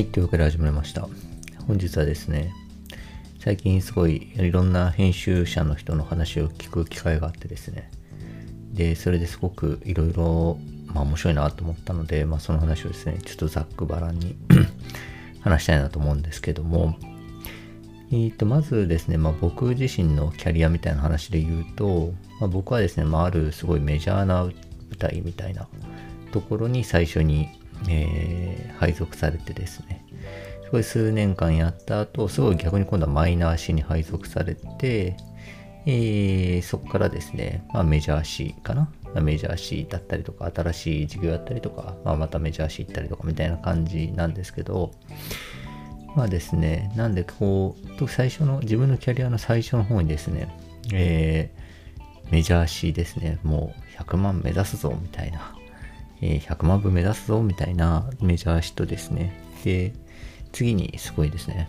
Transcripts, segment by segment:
はい、というわけで始まりました。本日はですね、最近すごいいろんな編集者の人の話を聞く機会があってですね、で、それですごくいろいろ、まあ面白いなと思ったので、まあその話をですね、ちょっとざっくばらんに 話したいなと思うんですけども、えー、とまずですね、まあ、僕自身のキャリアみたいな話で言うと、まあ、僕はですね、まあ、あるすごいメジャーな舞台みたいなところに最初に、えー、配属されてですね、すごい数年間やった後、すごい逆に今度はマイナー誌に配属されて、えー、そこからですね、まあ、メジャー誌かな？メジャー誌だったりとか、新しい授業やったりとか、まあ、またメジャー誌行ったりとかみたいな感じなんですけど、まあですね、なんでこう、最初の、自分のキャリアの最初の方にですね、えー、メジャー誌ですね、もう100万目指すぞみたいな、え、100万部目指すぞみたいなメジャー誌とですね、で、次にすごいですね、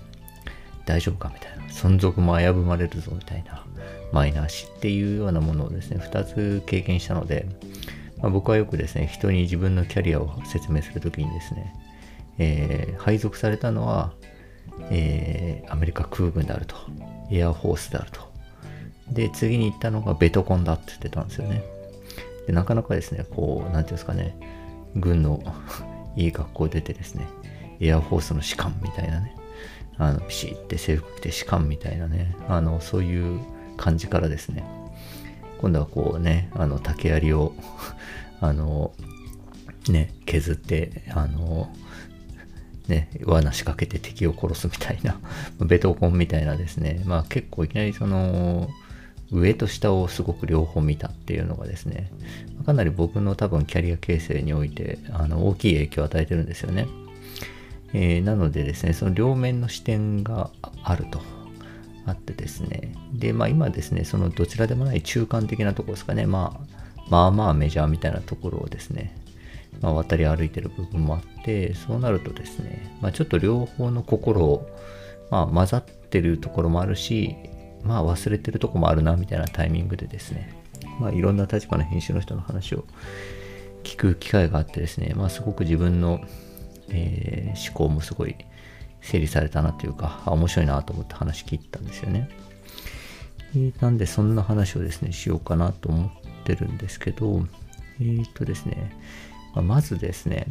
大丈夫かみたいな、存続も危ぶまれるぞみたいな、マイナー誌っていうようなものをですね、2つ経験したので、まあ、僕はよくですね、人に自分のキャリアを説明するときにですね、えー、配属されたのは、えー、アメリカ空軍であると、エアフォースであると。で、次に行ったのがベトコンだって言ってたんですよね。で、なかなかですね、こう、なんていうんですかね、軍の いい学校出てですね、エアフォースの士官みたいなね、あの、ピシって制服着て士官みたいなね、あの、そういう感じからですね、今度はこうね、あの、竹槍を あの、ね、削って、あの、ね、罠仕掛けて敵を殺すみたいな、ベトコンみたいなですね、まあ結構いきなりその、上と下をすごく両方見たっていうのがですね、かなり僕の多分キャリア形成においてあの大きい影響を与えてるんですよね。えー、なのでですね、その両面の視点があると。あってですね。で、まあ今ですね、そのどちらでもない中間的なところですかね、まあ、まあまあメジャーみたいなところをですね、まあ、渡り歩いてる部分もあって、そうなるとですね、まあ、ちょっと両方の心を、まあ、混ざってるところもあるし、まあ、忘れてるとこもあるな、みたいなタイミングでですね、まあ、いろんな立場の編集の人の話を聞く機会があってですね、まあ、すごく自分の、えー、思考もすごい整理されたなというか、面白いなと思って話聞いたんですよね。なんで、そんな話をですね、しようかなと思ってるんですけど、えっ、とですね、ままずですね、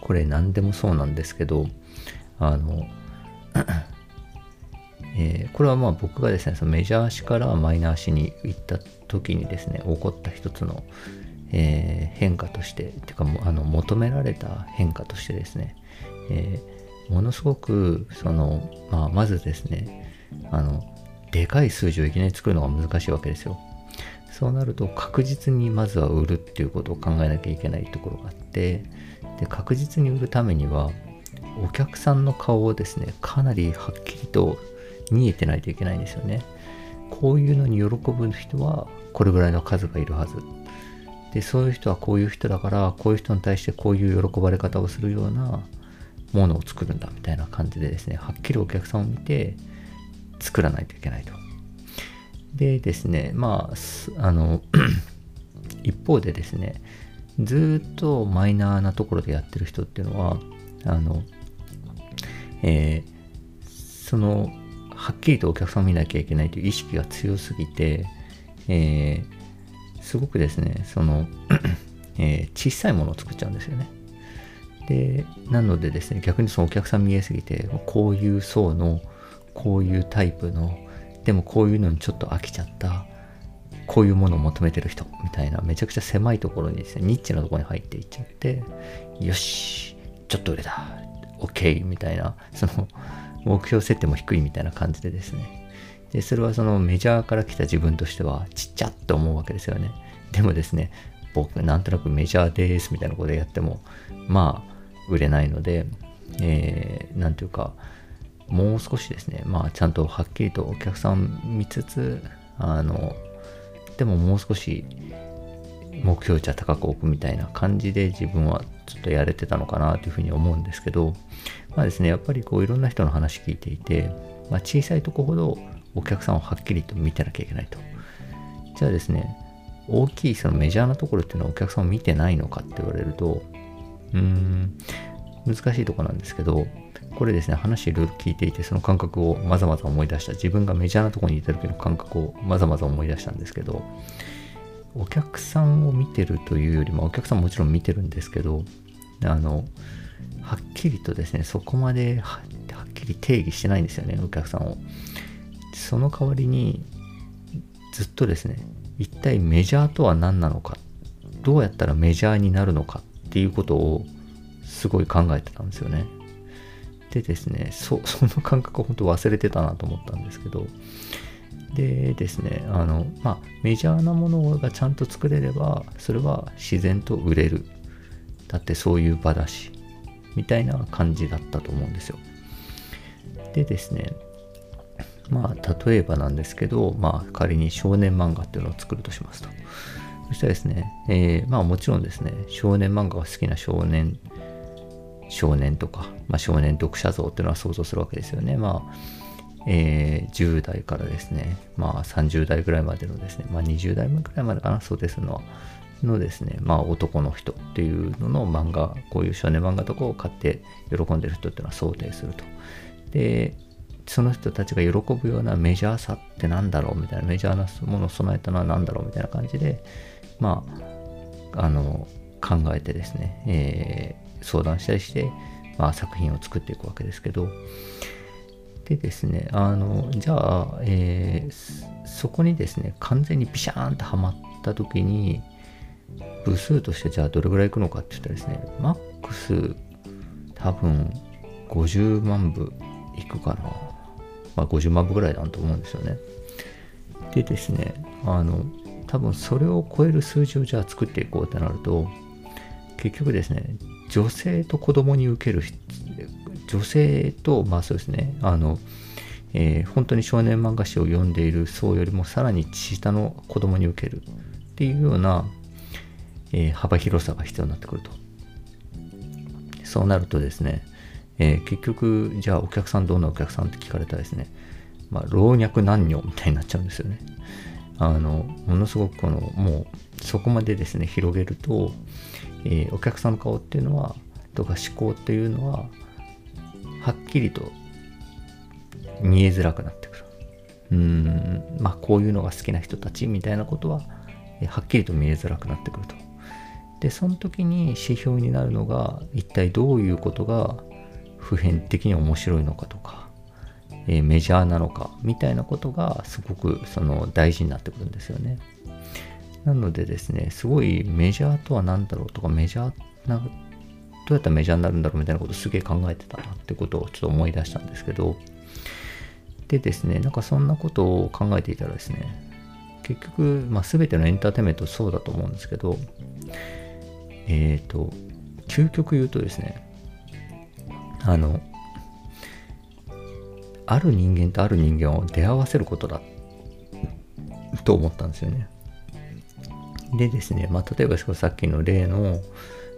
これ何でもそうなんですけど、あの、えー、これはまあ僕がですね、そのメジャー誌からマイナー誌に行った時にですね、起こった一つの、えー、変化として、てかあの求められた変化としてですね、えー、ものすごく、その、まあ、まずですね、あの、でかい数字をいきなり作るのが難しいわけですよ。そうなると確実にまずは売るっていうことを考えなきゃいけないところがあってで確実に売るためにはお客さんの顔をですねかなりはっきりと見えてないといけないんですよね。こういうのに喜ぶ人はこれぐらいの数がいるはず。でそういう人はこういう人だからこういう人に対してこういう喜ばれ方をするようなものを作るんだみたいな感じでですねはっきりお客さんを見て作らないといけないと。でですね、まあ、あの、一方でですね、ずっとマイナーなところでやってる人っていうのは、あの、えー、その、はっきりとお客さんを見なきゃいけないという意識が強すぎて、えー、すごくですね、その、えー、小さいものを作っちゃうんですよね。で、なのでですね、逆にそのお客さん見えすぎて、こういう層の、こういうタイプの、でもこういうのにちょっと飽きちゃったこういうものを求めてる人みたいなめちゃくちゃ狭いところにですねニッチなところに入っていっちゃってよしちょっと売れた OK みたいなその目標設定も低いみたいな感じでですね。でそれはそのメジャーから来た自分としてはちっちゃって思うわけですよね。でもですね僕なんとなくメジャーですみたいなことでやってもまあ売れないのでえー、ていうかもう少しですね、まあ、ちゃんとはっきりとお客さん見つつ、あの、でももう少し目標値は高く置くみたいな感じで自分はちょっとやれてたのかなというふうに思うんですけど、まあですね、やっぱりこういろんな人の話聞いていて、まあ、小さいとこほどお客さんをはっきりと見てなきゃいけないと。じゃあですね、大きいそのメジャーなところっていうのはお客さんを見てないのかって言われると、うーん、難しいとこなんですけど、これですね、話いろいろ聞いていて、その感覚をまざまざ思い出した。自分がメジャーなとこにいた時の感覚をまざまざ思い出したんですけど、お客さんを見てるというよりも、お客さんもちろん見てるんですけど、あの、はっきりとですね、そこまではっきり定義してないんですよね、お客さんを。その代わりに、ずっとですね、一体メジャーとは何なのか、どうやったらメジャーになるのかっていうことをすごい考えてたんですよね。でですね、そ その感覚を本当忘れてたなと思ったんですけど、でですね、あの、まあ、メジャーなものがちゃんと作れれば、それは自然と売れる。だってそういう場だし、みたいな感じだったと思うんですよ。でですね、まあ、例えばなんですけど、まあ、仮に少年漫画っていうのを作るとしますと。そしたらですね、えー、まあもちろんですね、少年漫画が好きな少年、少年とか、まあ、少年読者像っていうのは想像するわけですよね。まあ、えー、10代からですね、まあ30代ぐらいまでのですね、まあ20代ぐらいまでかな、そうですのは、のですね、まあ男の人っていうのの漫画、こういう少年漫画とかを買って喜んでる人っていうのは想定すると。で、その人たちが喜ぶようなメジャーさってなんだろうみたいな、メジャーなものを備えたのは何だろうみたいな感じで、まあ、あの、考えてですね、えー、相談したりして、まあ、作品を作っていくわけですけど、でですね、あの、じゃあ、えー、そこにですね、完全にピシャーンとはまった時に、部数としてじゃあどれぐらいいくのかって言ったらですね、マックス多分50万部いくかな。まあ50万部ぐらいだと思うんですよね。でですね、あの、多分それを超える数字をじゃあ作っていこうってなると結局ですね女性と子供に受ける女性とまあそうですねあの、えー、本当に少年漫画誌を読んでいる層よりもさらに下の子供に受けるっていうような、えー、幅広さが必要になってくると。そうなるとですね、えー、結局じゃあお客さんどんなお客さんって聞かれたらですねまあ老若男女みたいになっちゃうんですよね。あのものすごくこのもうそこまでですね広げると、えー、お客さんの顔っていうのはとか思考っていうのははっきりと見えづらくなってくる。うん。まあこういうのが好きな人たちみたいなことは、はっきりと見えづらくなってくると。でその時に指標になるのが一体どういうことが普遍的に面白いのかとかえー、メジャーなのかみたいなことがすごくその大事になってくるんですよね。なのでですね、すごいメジャーとは何だろうとか、メジャーな、どうやったらメジャーになるんだろうみたいなことすげえ考えてたなってことをちょっと思い出したんですけど、でですね、なんかそんなことを考えていたらですね、結局、まあ、全てのエンターテインメントそうだと思うんですけど、えっ、ー、と、究極言うとですね、あの、ある人間とある人間を出会わせることだと思ったんですよね。でですね、まあ、例えばさっきの例の、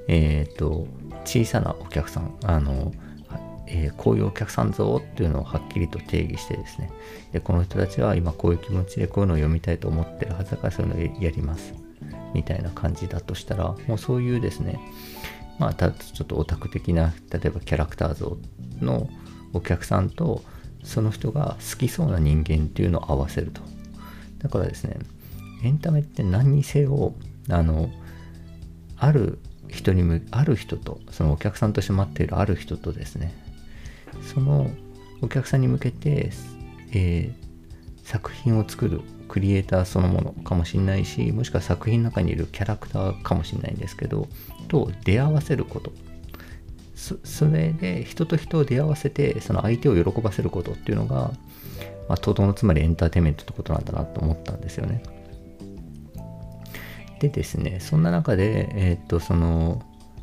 えっ、ー、と、小さなお客さん、あの、えー、こういうお客さんぞっていうのをはっきりと定義してですね、でこの人たちは今こういう気持ちでこういうのを読みたいと思ってるはずだからそういうのをやります。みたいな感じだとしたら、もうそういうですね、まあ、たちょっとオタク的な、例えばキャラクター像のお客さんと、その人が好きそうな人間っていうのを合わせると。だからですね、エンタメって何にせよ、あの、ある人にむ、ある人と、そのお客さんとして待っているある人とですね、そのお客さんに向けて、えー、作品を作るクリエイターそのものかもしれないし、もしくは作品の中にいるキャラクターかもしれないんですけど、と出会わせることそれで人と人を出会わせてその相手を喜ばせることっていうのが、まあ、とどのつまりエンターテインメントってことなんだなと思ったんですよね。でですね、そんな中で、えー、っと、その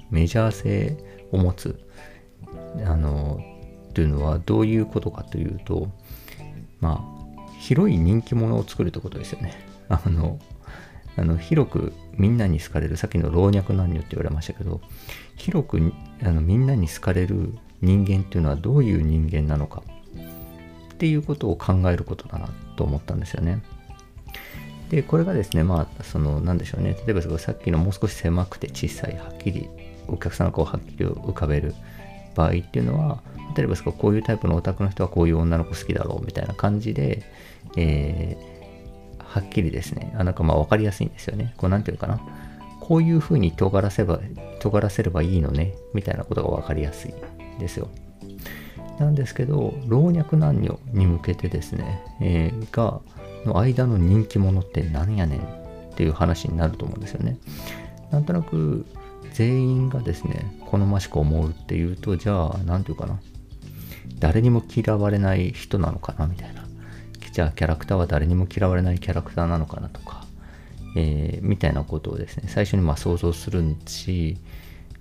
メジャー性を持つ、あの、というのはどういうことかというと、まあ、広い人気者を作るってことですよね。あの、あの広くみんなに好かれる、さっきの老若男女って言われましたけど、広くあのみんなに好かれる人間っていうのはどういう人間なのかっていうことを考えることだなと思ったんですよね。で、これがですね、まあ、その、なんでしょうね。例えばさっきのもう少し狭くて小さい、はっきり、お客さんの顔をはっきり浮かべる場合っていうのは、例えばこういうタイプのオタクの人はこういう女の子好きだろうみたいな感じで、えー、はっきりですね、あなんかまあ分かりやすいんですよね。こうなんていうかな。こういうふうに尖らせば、尖らせればいいのね、みたいなことが分かりやすいですよ。なんですけど、老若男女に向けてですね、えー、が、の間の人気者って何やねんっていう話になると思うんですよね。なんとなく、全員がですね、好ましく思うっていうと、じゃあ、なんていうかな。誰にも嫌われない人なのかなみたいな。じゃあ、キャラクターは誰にも嫌われないキャラクターなのかなとか、えー、みたいなことをですね、最初にまあ想像するし、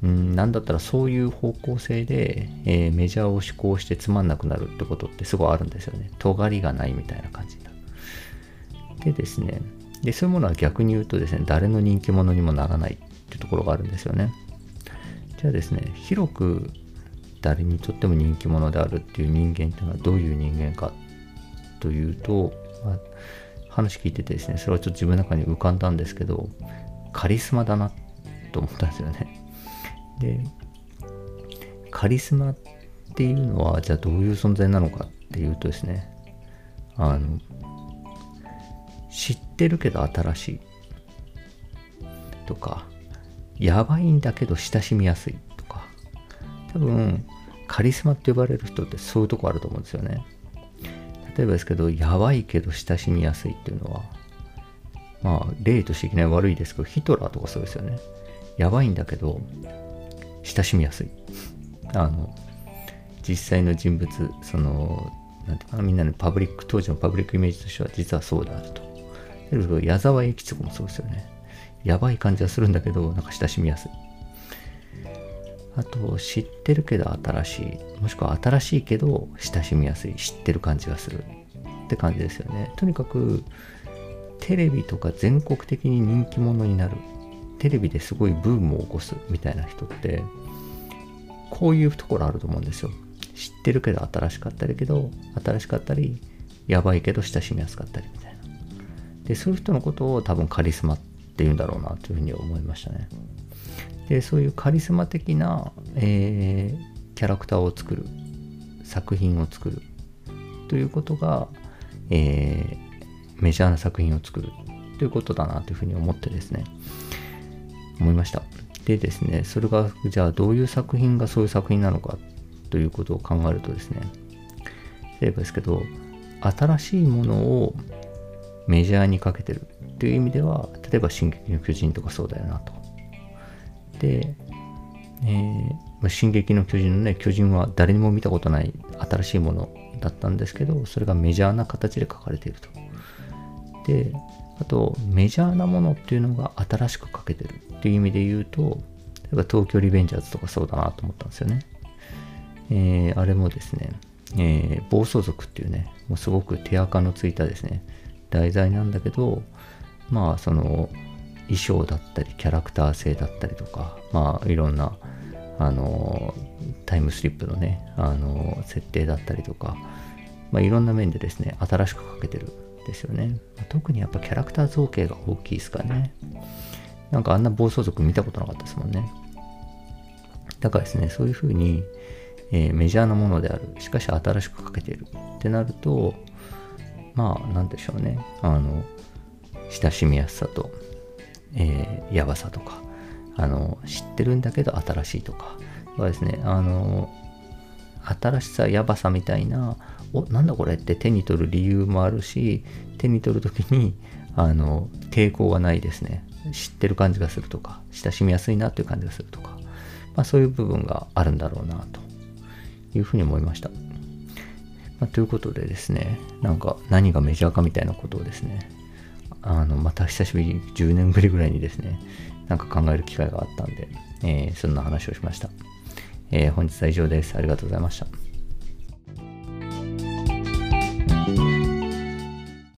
うん、なんだったらそういう方向性で、えー、メジャーを志向してつまんなくなるってことってすごいあるんですよね。尖りがないみたいな感じ。でですね、で、そういうものは逆に言うとですね、誰の人気者にもならないっていうところがあるんですよね。じゃあですね、広く誰にとっても人気者であるっていう人間っていうのはどういう人間かというと、まあ、話聞いててですね、それはちょっと自分の中に浮かんだんですけど、カリスマだなと思ったんですよね。で、カリスマっていうのは、じゃあどういう存在なのかっていうとですね、あの、知ってるけど新しいとか、やばいんだけど親しみやすいとか、多分、カリスマって呼ばれる人ってそういうとこあると思うんですよね。例えばですけど、やばいけど親しみやすいっていうのは、まあ、例としていきなり悪いですけど、ヒトラーとかそうですよね。やばいんだけど、親しみやすい。あの、実際の人物、その、なんていうかな、みんなのパブリック、当時のパブリックイメージとしては実はそうであると。だけど、矢沢永吉とかもそうですよね。やばい感じはするんだけど、なんか親しみやすい。あと、知ってるけど新しい。もしくは新しいけど親しみやすい。知ってる感じがする。って感じですよね。とにかく、テレビとか全国的に人気者になる。テレビですごいブームを起こすみたいな人って、こういうところあると思うんですよ。知ってるけど新しかったりけど、新しかったり、やばいけど親しみやすかったりみたいな。で、そういう人のことを多分カリスマっていうんだろうなというふうに思いましたね。でそういうカリスマ的な、えー、キャラクターを作る作品を作る。ということが、えー、メジャーな作品を作る。ということだなというふうに思ってですね思いました。でですねそれがじゃあどういう作品がそういう作品なのか。ということを考えるとですね例えばですけど新しいものをメジャーにかけてるという意味では例えば「進撃の巨人」とかそうだよなとで、えーま、進撃の巨人のね、巨人は誰にも見たことない新しいものだったんですけど、それがメジャーな形で書かれていると。で、あと、メジャーなものっていうのが新しく書けてるっていう意味で言うと、例えば東京リベンジャーズとかそうだなと思ったんですよね。えー、あれもですね、えー、暴走族っていうね、もうすごく手垢のついたですね、題材なんだけど、まあ、その、衣装だったりキャラクター性だったりとかまあいろんなあのタイムスリップのねあの設定だったりとか、まあ、いろんな面でですね新しくかけてるんですよね。特にやっぱキャラクター造形が大きいですかね。なんかあんな暴走族見たことなかったですもんね。だからですねそういうふうに、えー、メジャーなものである。しかし新しくかけてる。ってなるとまあなんでしょうねあの親しみやすさとえー、やばさとか、あの、知ってるんだけど新しいとか、はですね、あの、新しさ、やばさみたいな、お、なんだこれって手に取る理由もあるし、手に取るときに、あの、抵抗がないですね。知ってる感じがするとか、親しみやすいなという感じがするとか、まあそういう部分があるんだろうな、というふうに思いました。まあ、ということでですね、なんか何がメジャーかみたいなことをですね、あの、また久しぶり、10年ぶりぐらいにですね、なんか考える機会があったんで、えー、そんな話をしました。えー、本日は以上です。ありがとうございました。